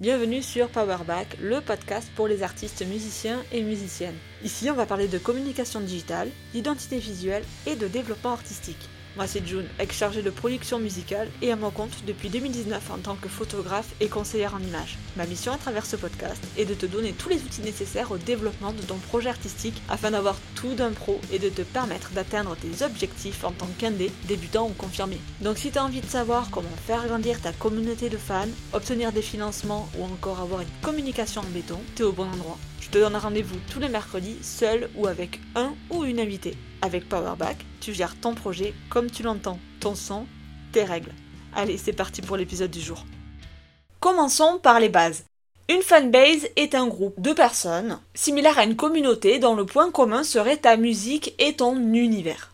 Bienvenue sur Powerback, le podcast pour les artistes musiciens et musiciennes. Ici, on va parler de communication digitale, d'identité visuelle et de développement artistique. Moi, c'est June, ex-chargée de production musicale et à mon compte depuis 2019 en tant que photographe et conseillère en images. Ma mission à travers ce podcast est de te donner tous les outils nécessaires au développement de ton projet artistique afin d'avoir tout d'un pro et de te permettre d'atteindre tes objectifs en tant qu'indé, débutant ou confirmé. Donc si tu as envie de savoir comment faire grandir ta communauté de fans, obtenir des financements ou encore avoir une communication en béton, t'es au bon endroit. Je te donne rendez-vous tous les mercredis, seul ou avec un ou une invitée. Avec Powerback, tu gères ton projet comme tu l'entends, ton son, tes règles. Allez, c'est parti pour l'épisode du jour. Commençons par les bases. Une fanbase est un groupe de personnes similaires à une communauté dont le point commun serait ta musique et ton univers.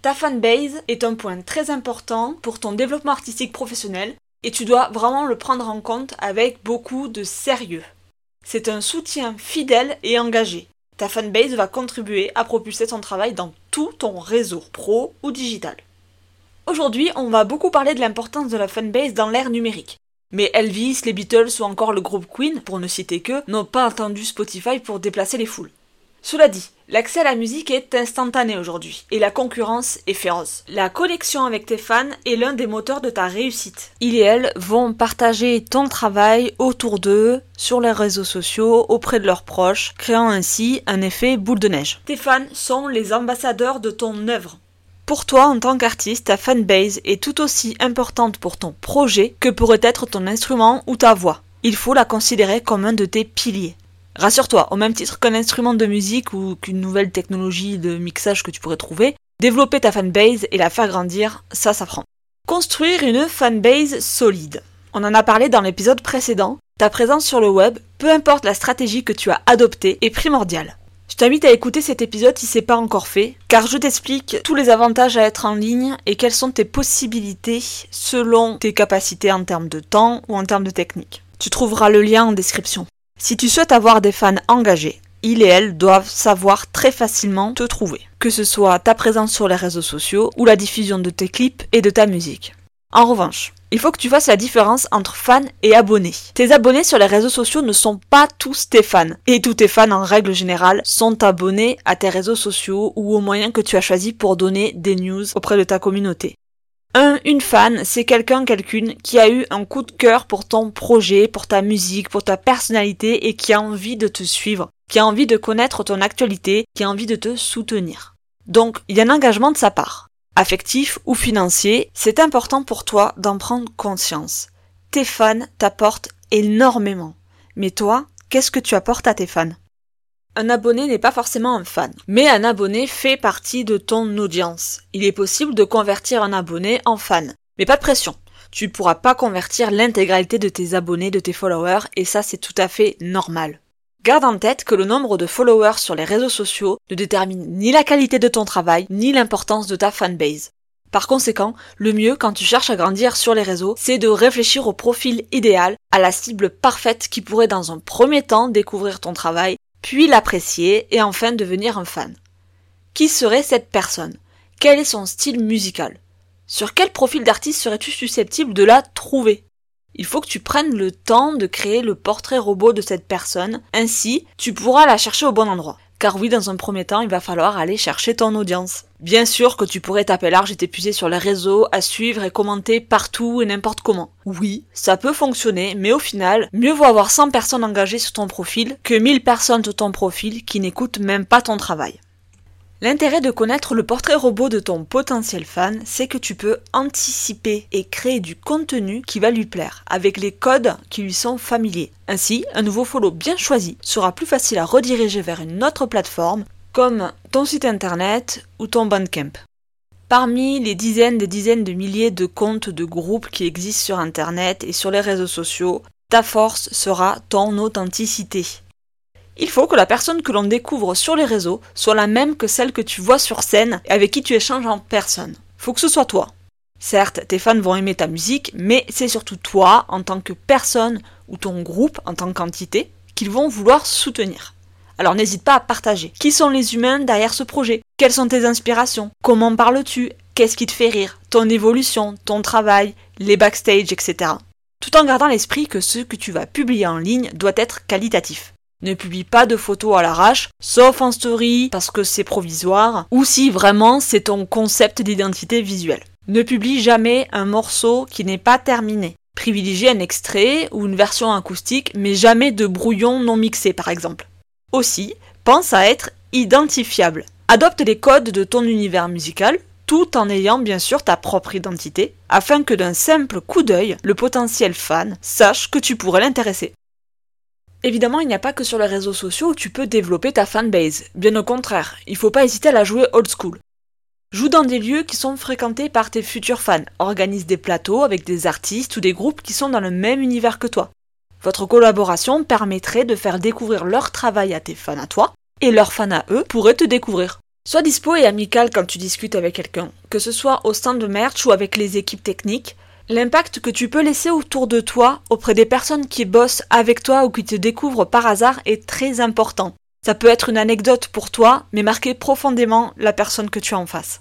Ta fanbase est un point très important pour ton développement artistique professionnel et tu dois vraiment le prendre en compte avec beaucoup de sérieux. C'est un soutien fidèle et engagé ta fanbase va contribuer à propulser ton travail dans tout ton réseau, pro ou digital. Aujourd'hui, on va beaucoup parler de l'importance de la fanbase dans l'ère numérique. Mais Elvis, les Beatles ou encore le groupe Queen, pour ne citer que, n'ont pas attendu Spotify pour déplacer les foules. Cela dit, l'accès à la musique est instantané aujourd'hui et la concurrence est féroce. La connexion avec tes fans est l'un des moteurs de ta réussite. Ils et elles vont partager ton travail autour d'eux, sur les réseaux sociaux, auprès de leurs proches, créant ainsi un effet boule de neige. Tes fans sont les ambassadeurs de ton œuvre. Pour toi, en tant qu'artiste, ta fanbase est tout aussi importante pour ton projet que pourrait être ton instrument ou ta voix. Il faut la considérer comme un de tes piliers. Rassure-toi, au même titre qu'un instrument de musique ou qu'une nouvelle technologie de mixage que tu pourrais trouver, développer ta fanbase et la faire grandir, ça s'apprend. Construire une fanbase solide. On en a parlé dans l'épisode précédent, ta présence sur le web, peu importe la stratégie que tu as adoptée, est primordiale. Je t'invite à écouter cet épisode si c'est pas encore fait, car je t'explique tous les avantages à être en ligne et quelles sont tes possibilités selon tes capacités en termes de temps ou en termes de technique. Tu trouveras le lien en description. Si tu souhaites avoir des fans engagés, ils et elles doivent savoir très facilement te trouver, que ce soit ta présence sur les réseaux sociaux ou la diffusion de tes clips et de ta musique. En revanche, il faut que tu fasses la différence entre fans et abonnés. Tes abonnés sur les réseaux sociaux ne sont pas tous tes fans. Et tous tes fans en règle générale sont abonnés à tes réseaux sociaux ou aux moyens que tu as choisis pour donner des news auprès de ta communauté. Un, une fan, c'est quelqu'un, quelqu'une qui a eu un coup de cœur pour ton projet, pour ta musique, pour ta personnalité et qui a envie de te suivre, qui a envie de connaître ton actualité, qui a envie de te soutenir. Donc, il y a un engagement de sa part. Affectif ou financier, c'est important pour toi d'en prendre conscience. Tes fans t'apportent énormément. Mais toi, qu'est-ce que tu apportes à tes fans? Un abonné n'est pas forcément un fan, mais un abonné fait partie de ton audience. Il est possible de convertir un abonné en fan, mais pas de pression. Tu pourras pas convertir l'intégralité de tes abonnés, de tes followers, et ça c'est tout à fait normal. Garde en tête que le nombre de followers sur les réseaux sociaux ne détermine ni la qualité de ton travail, ni l'importance de ta fanbase. Par conséquent, le mieux quand tu cherches à grandir sur les réseaux, c'est de réfléchir au profil idéal, à la cible parfaite qui pourrait dans un premier temps découvrir ton travail puis l'apprécier et enfin devenir un fan. Qui serait cette personne? Quel est son style musical? Sur quel profil d'artiste serais-tu susceptible de la trouver? Il faut que tu prennes le temps de créer le portrait robot de cette personne, ainsi tu pourras la chercher au bon endroit. Car oui, dans un premier temps, il va falloir aller chercher ton audience. Bien sûr que tu pourrais taper large et t'épuiser sur les réseaux, à suivre et commenter partout et n'importe comment. Oui, ça peut fonctionner, mais au final, mieux vaut avoir 100 personnes engagées sur ton profil que 1000 personnes sur ton profil qui n'écoutent même pas ton travail. L'intérêt de connaître le portrait robot de ton potentiel fan, c'est que tu peux anticiper et créer du contenu qui va lui plaire, avec les codes qui lui sont familiers. Ainsi, un nouveau follow bien choisi sera plus facile à rediriger vers une autre plateforme, comme ton site internet ou ton Bandcamp. Parmi les dizaines et dizaines de milliers de comptes de groupes qui existent sur internet et sur les réseaux sociaux, ta force sera ton authenticité. Il faut que la personne que l'on découvre sur les réseaux soit la même que celle que tu vois sur scène et avec qui tu échanges en personne. Faut que ce soit toi. Certes, tes fans vont aimer ta musique, mais c'est surtout toi, en tant que personne, ou ton groupe, en tant qu'entité, qu'ils vont vouloir soutenir. Alors n'hésite pas à partager. Qui sont les humains derrière ce projet Quelles sont tes inspirations? Comment parles-tu? Qu'est-ce qui te fait rire? Ton évolution, ton travail, les backstage, etc. tout en gardant l'esprit que ce que tu vas publier en ligne doit être qualitatif. Ne publie pas de photos à l'arrache, sauf en story parce que c'est provisoire, ou si vraiment c'est ton concept d'identité visuelle. Ne publie jamais un morceau qui n'est pas terminé. Privilégie un extrait ou une version acoustique, mais jamais de brouillon non mixé par exemple. Aussi, pense à être identifiable. Adopte les codes de ton univers musical, tout en ayant bien sûr ta propre identité, afin que d'un simple coup d'œil, le potentiel fan sache que tu pourrais l'intéresser. Évidemment, il n'y a pas que sur les réseaux sociaux où tu peux développer ta fanbase. Bien au contraire, il faut pas hésiter à la jouer old school. Joue dans des lieux qui sont fréquentés par tes futurs fans. Organise des plateaux avec des artistes ou des groupes qui sont dans le même univers que toi. Votre collaboration permettrait de faire découvrir leur travail à tes fans à toi, et leurs fans à eux pourraient te découvrir. Sois dispo et amical quand tu discutes avec quelqu'un, que ce soit au stand de merch ou avec les équipes techniques, L'impact que tu peux laisser autour de toi, auprès des personnes qui bossent avec toi ou qui te découvrent par hasard, est très important. Ça peut être une anecdote pour toi, mais marquer profondément la personne que tu as en face.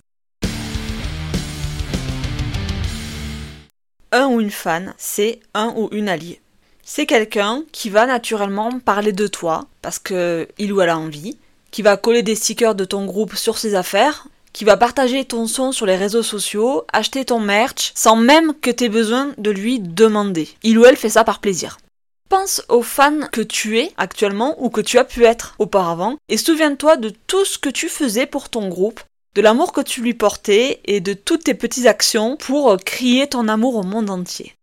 Un ou une fan, c'est un ou une allié. C'est quelqu'un qui va naturellement parler de toi, parce que il ou elle a envie, qui va coller des stickers de ton groupe sur ses affaires, qui va partager ton son sur les réseaux sociaux, acheter ton merch, sans même que tu aies besoin de lui demander. Il ou elle fait ça par plaisir. Pense aux fans que tu es actuellement ou que tu as pu être auparavant et souviens-toi de tout ce que tu faisais pour ton groupe, de l'amour que tu lui portais et de toutes tes petites actions pour crier ton amour au monde entier.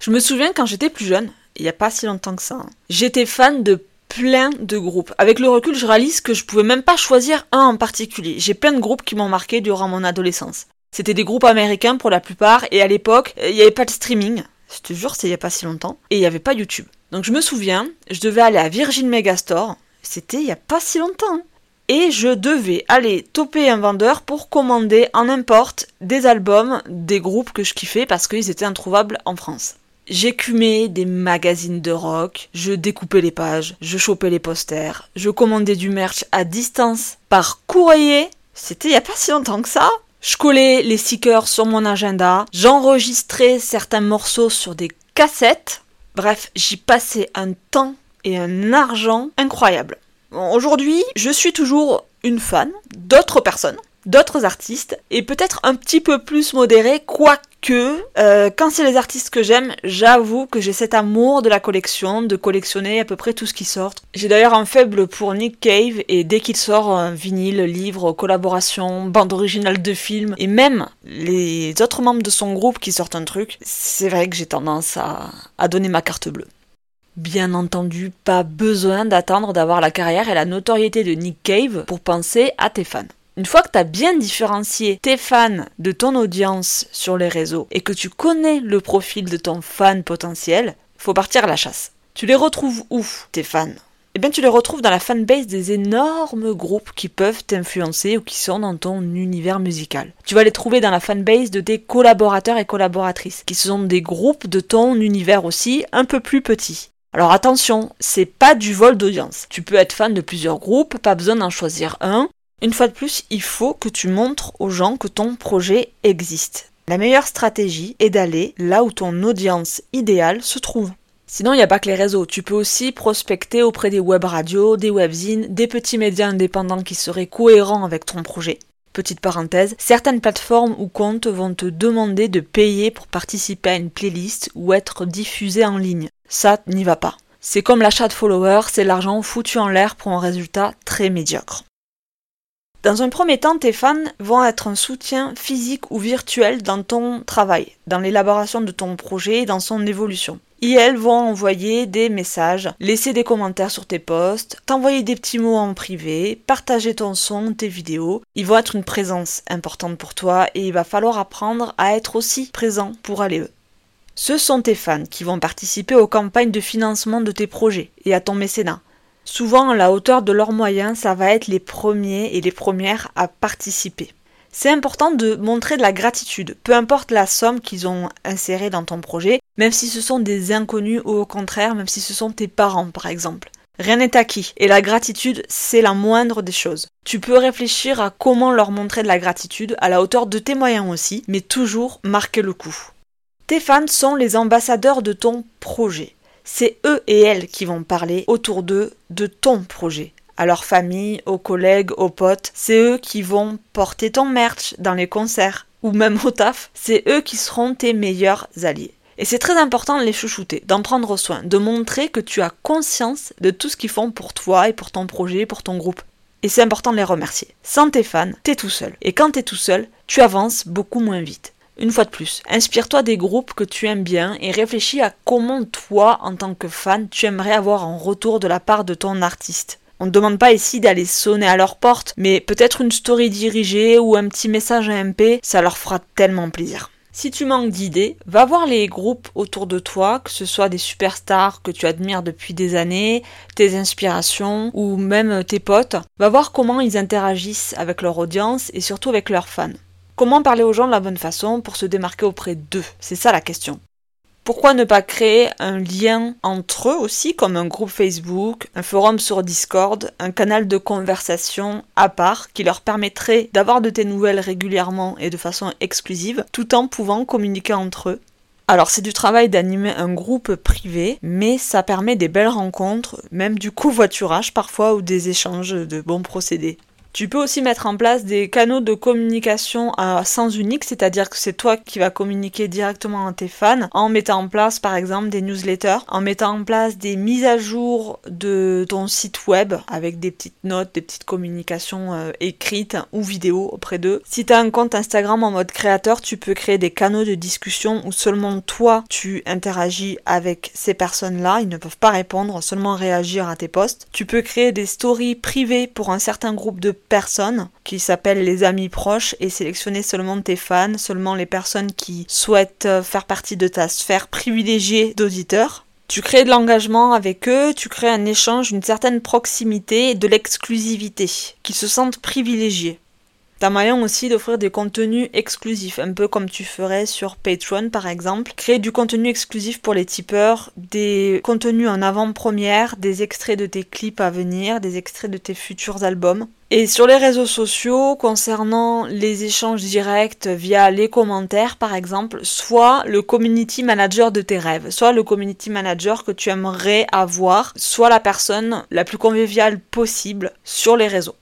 Je me souviens quand j'étais plus jeune, il n'y a pas si longtemps que ça, hein, j'étais fan de plein de groupes. Avec le recul, je réalise que je pouvais même pas choisir un en particulier. J'ai plein de groupes qui m'ont marqué durant mon adolescence. C'était des groupes américains pour la plupart, et à l'époque, il n'y avait pas de streaming. Je te jure, c'est il y a pas si longtemps. Et il n'y avait pas YouTube. Donc je me souviens, je devais aller à Virgin Megastore. C'était il y a pas si longtemps. Et je devais aller toper un vendeur pour commander en importe des albums des groupes que je kiffais parce qu'ils étaient introuvables en France. J'écumais des magazines de rock, je découpais les pages, je chopais les posters, je commandais du merch à distance par courrier. C'était il y a pas si longtemps que ça. Je collais les stickers sur mon agenda, j'enregistrais certains morceaux sur des cassettes. Bref, j'y passais un temps et un argent incroyable. Aujourd'hui, je suis toujours une fan d'autres personnes, d'autres artistes, et peut-être un petit peu plus modéré, quoique, euh, quand c'est les artistes que j'aime, j'avoue que j'ai cet amour de la collection, de collectionner à peu près tout ce qui sort. J'ai d'ailleurs un faible pour Nick Cave, et dès qu'il sort un vinyle, livre, collaboration, bande originale de film, et même les autres membres de son groupe qui sortent un truc, c'est vrai que j'ai tendance à, à donner ma carte bleue. Bien entendu, pas besoin d'attendre d'avoir la carrière et la notoriété de Nick Cave pour penser à tes fans. Une fois que tu as bien différencié tes fans de ton audience sur les réseaux et que tu connais le profil de ton fan potentiel, faut partir à la chasse. Tu les retrouves où, tes fans? Eh bien, tu les retrouves dans la fanbase des énormes groupes qui peuvent t'influencer ou qui sont dans ton univers musical. Tu vas les trouver dans la fanbase de tes collaborateurs et collaboratrices, qui sont des groupes de ton univers aussi un peu plus petits. Alors attention, c'est pas du vol d'audience. Tu peux être fan de plusieurs groupes, pas besoin d'en choisir un, une fois de plus, il faut que tu montres aux gens que ton projet existe. La meilleure stratégie est d'aller là où ton audience idéale se trouve. Sinon, il n'y a pas que les réseaux. Tu peux aussi prospecter auprès des web radios, des webzines, des petits médias indépendants qui seraient cohérents avec ton projet. Petite parenthèse, certaines plateformes ou comptes vont te demander de payer pour participer à une playlist ou être diffusé en ligne. Ça n'y va pas. C'est comme l'achat de followers, c'est l'argent foutu en l'air pour un résultat très médiocre. Dans un premier temps, tes fans vont être un soutien physique ou virtuel dans ton travail, dans l'élaboration de ton projet et dans son évolution. Et elles vont envoyer des messages, laisser des commentaires sur tes posts, t'envoyer des petits mots en privé, partager ton son, tes vidéos. Ils vont être une présence importante pour toi et il va falloir apprendre à être aussi présent pour aller eux. Ce sont tes fans qui vont participer aux campagnes de financement de tes projets et à ton mécénat. Souvent, à la hauteur de leurs moyens, ça va être les premiers et les premières à participer. C'est important de montrer de la gratitude, peu importe la somme qu'ils ont insérée dans ton projet, même si ce sont des inconnus ou au contraire, même si ce sont tes parents par exemple. Rien n'est acquis, et la gratitude, c'est la moindre des choses. Tu peux réfléchir à comment leur montrer de la gratitude, à la hauteur de tes moyens aussi, mais toujours marquer le coup. Tes fans sont les ambassadeurs de ton projet. C'est eux et elles qui vont parler autour d'eux de ton projet. À leur famille, aux collègues, aux potes, c'est eux qui vont porter ton merch dans les concerts ou même au taf. C'est eux qui seront tes meilleurs alliés. Et c'est très important de les chouchouter, d'en prendre soin, de montrer que tu as conscience de tout ce qu'ils font pour toi et pour ton projet, pour ton groupe. Et c'est important de les remercier. Sans tes fans, t'es tout seul. Et quand t'es tout seul, tu avances beaucoup moins vite. Une fois de plus, inspire-toi des groupes que tu aimes bien et réfléchis à comment toi, en tant que fan, tu aimerais avoir un retour de la part de ton artiste. On ne demande pas ici d'aller sonner à leur porte, mais peut-être une story dirigée ou un petit message à MP, ça leur fera tellement plaisir. Si tu manques d'idées, va voir les groupes autour de toi, que ce soit des superstars que tu admires depuis des années, tes inspirations ou même tes potes. Va voir comment ils interagissent avec leur audience et surtout avec leurs fans. Comment parler aux gens de la bonne façon pour se démarquer auprès d'eux? C'est ça la question. Pourquoi ne pas créer un lien entre eux aussi, comme un groupe Facebook, un forum sur Discord, un canal de conversation à part qui leur permettrait d'avoir de tes nouvelles régulièrement et de façon exclusive, tout en pouvant communiquer entre eux? Alors c'est du travail d'animer un groupe privé, mais ça permet des belles rencontres, même du covoiturage parfois ou des échanges de bons procédés. Tu peux aussi mettre en place des canaux de communication à sens unique, c'est-à-dire que c'est toi qui vas communiquer directement à tes fans en mettant en place par exemple des newsletters, en mettant en place des mises à jour de ton site web avec des petites notes, des petites communications euh, écrites ou vidéo auprès d'eux. Si tu as un compte Instagram en mode créateur, tu peux créer des canaux de discussion où seulement toi tu interagis avec ces personnes-là, ils ne peuvent pas répondre, seulement réagir à tes posts. Tu peux créer des stories privées pour un certain groupe de personnes qui s'appellent les amis proches et sélectionner seulement tes fans, seulement les personnes qui souhaitent euh, faire partie de ta sphère privilégiée d'auditeurs. Tu crées de l'engagement avec eux, tu crées un échange, une certaine proximité et de l'exclusivité, qu'ils se sentent privilégiés. T'as moyen aussi d'offrir des contenus exclusifs, un peu comme tu ferais sur Patreon par exemple. Créer du contenu exclusif pour les tipeurs, des contenus en avant-première, des extraits de tes clips à venir, des extraits de tes futurs albums. Et sur les réseaux sociaux, concernant les échanges directs via les commentaires par exemple, soit le community manager de tes rêves, soit le community manager que tu aimerais avoir, soit la personne la plus conviviale possible sur les réseaux.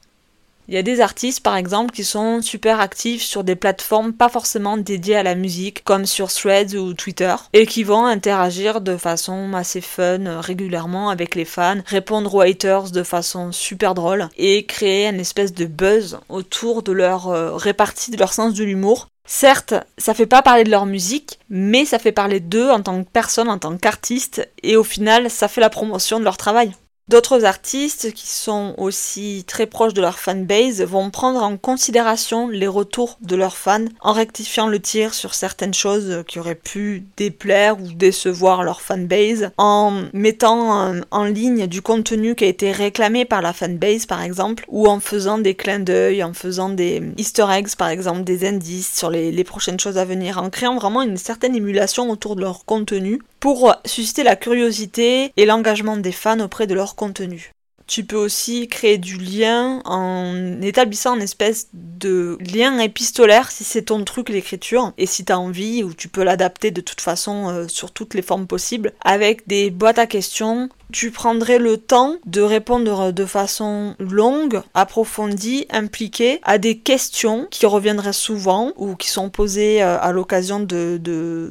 Il y a des artistes par exemple qui sont super actifs sur des plateformes pas forcément dédiées à la musique comme sur Threads ou Twitter et qui vont interagir de façon assez fun euh, régulièrement avec les fans, répondre aux haters de façon super drôle et créer une espèce de buzz autour de leur euh, répartie de leur sens de l'humour Certes, ça fait pas parler de leur musique, mais ça fait parler d'eux en tant que personne, en tant qu'artiste, et au final, ça fait la promotion de leur travail. D'autres artistes qui sont aussi très proches de leur fanbase vont prendre en considération les retours de leurs fans en rectifiant le tir sur certaines choses qui auraient pu déplaire ou décevoir leur fanbase, en mettant en ligne du contenu qui a été réclamé par la fanbase par exemple, ou en faisant des clins d'œil, en faisant des easter eggs par exemple, des indices sur les, les prochaines choses à venir, en créant vraiment une certaine émulation autour de leur contenu pour susciter la curiosité et l'engagement des fans auprès de contenu. Tu peux aussi créer du lien en établissant une espèce de lien épistolaire si c'est ton truc l'écriture et si tu as envie ou tu peux l'adapter de toute façon euh, sur toutes les formes possibles avec des boîtes à questions. Tu prendrais le temps de répondre de façon longue, approfondie, impliquée à des questions qui reviendraient souvent ou qui sont posées euh, à l'occasion de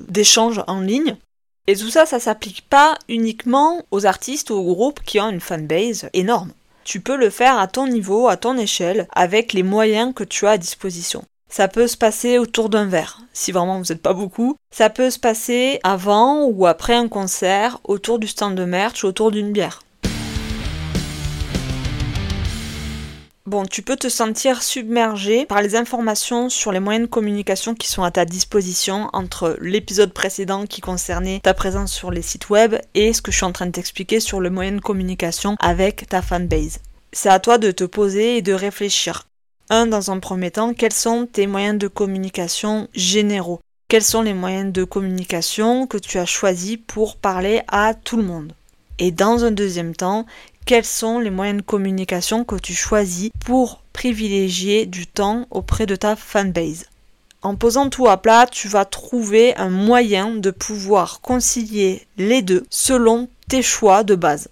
d'échanges en ligne et tout ça, ça s'applique pas uniquement aux artistes ou aux groupes qui ont une fanbase énorme. Tu peux le faire à ton niveau, à ton échelle, avec les moyens que tu as à disposition. Ça peut se passer autour d'un verre, si vraiment vous n'êtes pas beaucoup. Ça peut se passer avant ou après un concert, autour du stand de merch, autour d'une bière. Bon, tu peux te sentir submergé par les informations sur les moyens de communication qui sont à ta disposition entre l'épisode précédent qui concernait ta présence sur les sites web et ce que je suis en train de t'expliquer sur le moyen de communication avec ta fanbase. C'est à toi de te poser et de réfléchir. Un, dans un premier temps, quels sont tes moyens de communication généraux? Quels sont les moyens de communication que tu as choisis pour parler à tout le monde? Et dans un deuxième temps, quels sont les moyens de communication que tu choisis pour privilégier du temps auprès de ta fanbase? En posant tout à plat, tu vas trouver un moyen de pouvoir concilier les deux selon tes choix de base.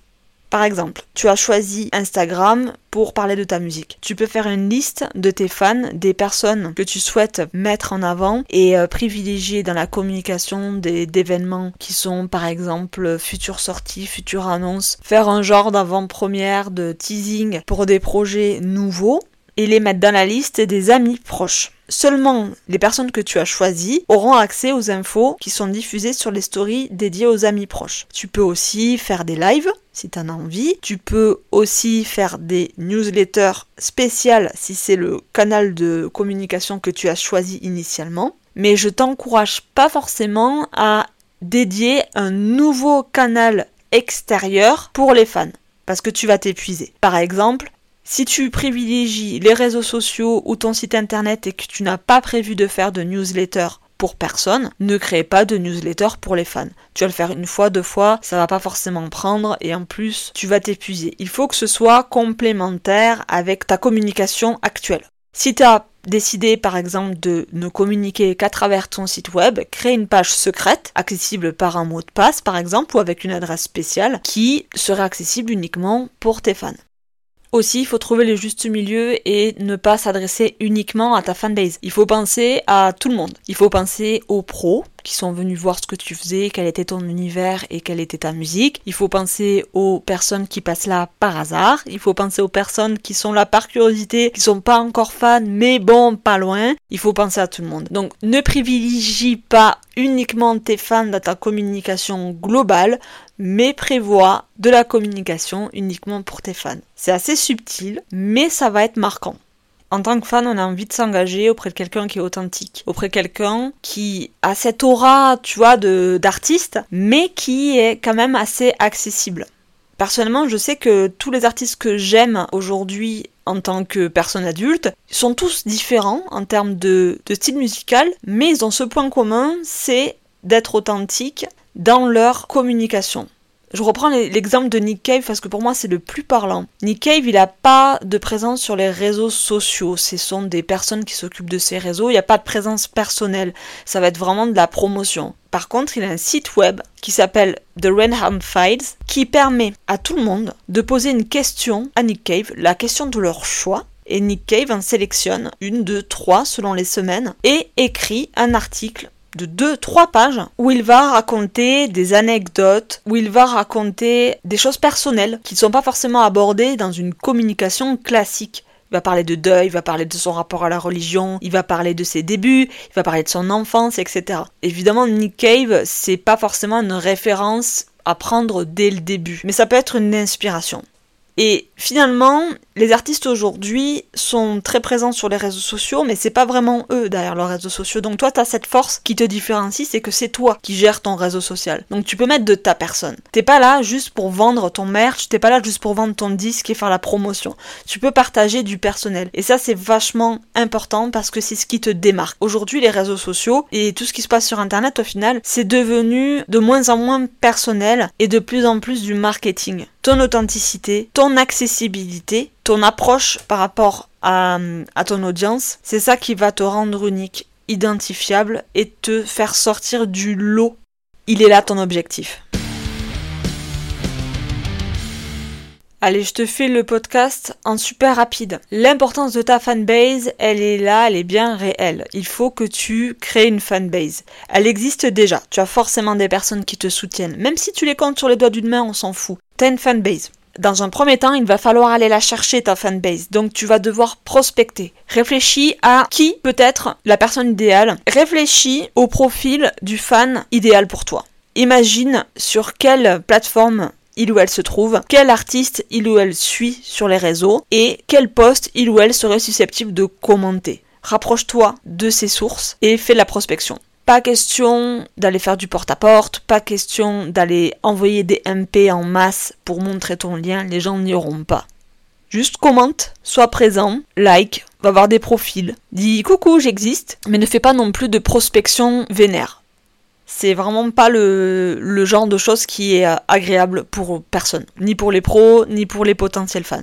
Par exemple, tu as choisi Instagram pour parler de ta musique. Tu peux faire une liste de tes fans, des personnes que tu souhaites mettre en avant et euh, privilégier dans la communication d'événements qui sont par exemple futures sorties, futures annonces. Faire un genre d'avant-première, de teasing pour des projets nouveaux et les mettre dans la liste des amis proches. Seulement les personnes que tu as choisies auront accès aux infos qui sont diffusées sur les stories dédiées aux amis proches. Tu peux aussi faire des lives si tu en as envie. Tu peux aussi faire des newsletters spéciales si c'est le canal de communication que tu as choisi initialement. Mais je t'encourage pas forcément à dédier un nouveau canal extérieur pour les fans parce que tu vas t'épuiser. Par exemple, si tu privilégies les réseaux sociaux ou ton site internet et que tu n'as pas prévu de faire de newsletter pour personne, ne crée pas de newsletter pour les fans. Tu vas le faire une fois, deux fois, ça va pas forcément prendre et en plus, tu vas t'épuiser. Il faut que ce soit complémentaire avec ta communication actuelle. Si tu as décidé par exemple de ne communiquer qu'à travers ton site web, crée une page secrète accessible par un mot de passe par exemple ou avec une adresse spéciale qui serait accessible uniquement pour tes fans. Aussi, il faut trouver le juste milieu et ne pas s'adresser uniquement à ta fanbase. Il faut penser à tout le monde. Il faut penser aux pros qui sont venus voir ce que tu faisais, quel était ton univers et quelle était ta musique. Il faut penser aux personnes qui passent là par hasard. Il faut penser aux personnes qui sont là par curiosité, qui sont pas encore fans, mais bon, pas loin. Il faut penser à tout le monde. Donc, ne privilégie pas uniquement tes fans dans ta communication globale mais prévois de la communication uniquement pour tes fans. C'est assez subtil, mais ça va être marquant. En tant que fan, on a envie de s'engager auprès de quelqu'un qui est authentique, auprès de quelqu'un qui a cette aura, tu vois, d'artiste, mais qui est quand même assez accessible. Personnellement, je sais que tous les artistes que j'aime aujourd'hui en tant que personne adulte sont tous différents en termes de, de style musical, mais ils ont ce point commun, c'est d'être authentiques dans leur communication. Je reprends l'exemple de Nick Cave parce que pour moi c'est le plus parlant. Nick Cave, il n'a pas de présence sur les réseaux sociaux. Ce sont des personnes qui s'occupent de ces réseaux. Il n'y a pas de présence personnelle. Ça va être vraiment de la promotion. Par contre, il a un site web qui s'appelle The Renham Files qui permet à tout le monde de poser une question à Nick Cave, la question de leur choix. Et Nick Cave en sélectionne une, deux, trois selon les semaines et écrit un article de 2-3 pages où il va raconter des anecdotes, où il va raconter des choses personnelles qui ne sont pas forcément abordées dans une communication classique. Il va parler de deuil, il va parler de son rapport à la religion, il va parler de ses débuts, il va parler de son enfance, etc. Évidemment, Nick Cave, c'est pas forcément une référence à prendre dès le début, mais ça peut être une inspiration. Et finalement, les artistes aujourd'hui sont très présents sur les réseaux sociaux, mais c'est pas vraiment eux derrière leurs réseaux sociaux. Donc toi, t'as cette force qui te différencie, c'est que c'est toi qui gères ton réseau social. Donc tu peux mettre de ta personne. T'es pas là juste pour vendre ton merch, t'es pas là juste pour vendre ton disque et faire la promotion. Tu peux partager du personnel. Et ça, c'est vachement important parce que c'est ce qui te démarque. Aujourd'hui, les réseaux sociaux et tout ce qui se passe sur Internet, au final, c'est devenu de moins en moins personnel et de plus en plus du marketing ton authenticité, ton accessibilité, ton approche par rapport à, ton audience, c'est ça qui va te rendre unique, identifiable et te faire sortir du lot. Il est là ton objectif. Allez, je te fais le podcast en super rapide. L'importance de ta fanbase, elle est là, elle est bien réelle. Il faut que tu crées une fanbase. Elle existe déjà. Tu as forcément des personnes qui te soutiennent. Même si tu les comptes sur les doigts d'une main, on s'en fout. T'as une fanbase. Dans un premier temps, il va falloir aller la chercher, ta fanbase. Donc tu vas devoir prospecter. Réfléchis à qui peut être la personne idéale. Réfléchis au profil du fan idéal pour toi. Imagine sur quelle plateforme il ou elle se trouve, quel artiste il ou elle suit sur les réseaux et quel poste il ou elle serait susceptible de commenter. Rapproche-toi de ces sources et fais la prospection. Pas question d'aller faire du porte-à-porte, pas question d'aller envoyer des MP en masse pour montrer ton lien, les gens n'y auront pas. Juste commente, sois présent, like, va voir des profils, dis coucou j'existe, mais ne fais pas non plus de prospection vénère c'est vraiment pas le, genre de choses qui est euh, agréable pour personne, ni pour les pros, ni pour les potentiels fans.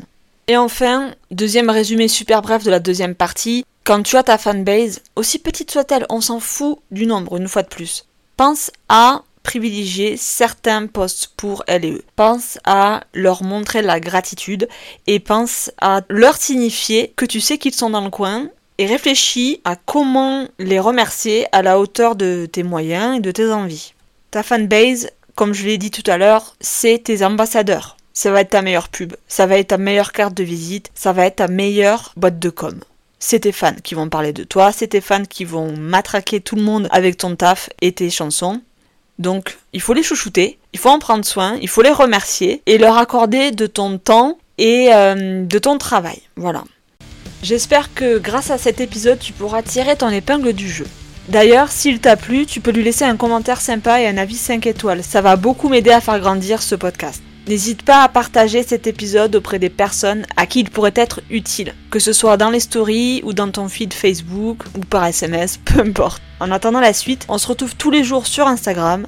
Et enfin, deuxième résumé super bref de la deuxième partie, quand tu as ta fanbase, aussi petite soit-elle, on s'en fout du nombre une fois de plus. Pense à privilégier certains posts pour eux. Pense à leur montrer la gratitude et pense à leur signifier que tu sais qu'ils sont dans le coin et réfléchis à comment les remercier à la hauteur de tes moyens et de tes envies. Ta fanbase, comme je l'ai dit tout à l'heure, c'est tes ambassadeurs. Ça va être ta meilleure pub, ça va être ta meilleure carte de visite, ça va être ta meilleure boîte de com. C'est tes fans qui vont parler de toi, c'est tes fans qui vont matraquer tout le monde avec ton taf et tes chansons. Donc, il faut les chouchouter, il faut en prendre soin, il faut les remercier et leur accorder de ton temps et euh, de ton travail. Voilà. J'espère que grâce à cet épisode, tu pourras tirer ton épingle du jeu. D'ailleurs, s'il t'a plu, tu peux lui laisser un commentaire sympa et un avis 5 étoiles. Ça va beaucoup m'aider à faire grandir ce podcast. N'hésite pas à partager cet épisode auprès des personnes à qui il pourrait être utile, que ce soit dans les stories ou dans ton feed Facebook ou par SMS, peu importe. En attendant la suite, on se retrouve tous les jours sur Instagram,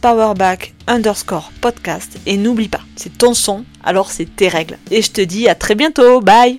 powerback underscore podcast, et n'oublie pas, c'est ton son, alors c'est tes règles. Et je te dis à très bientôt, bye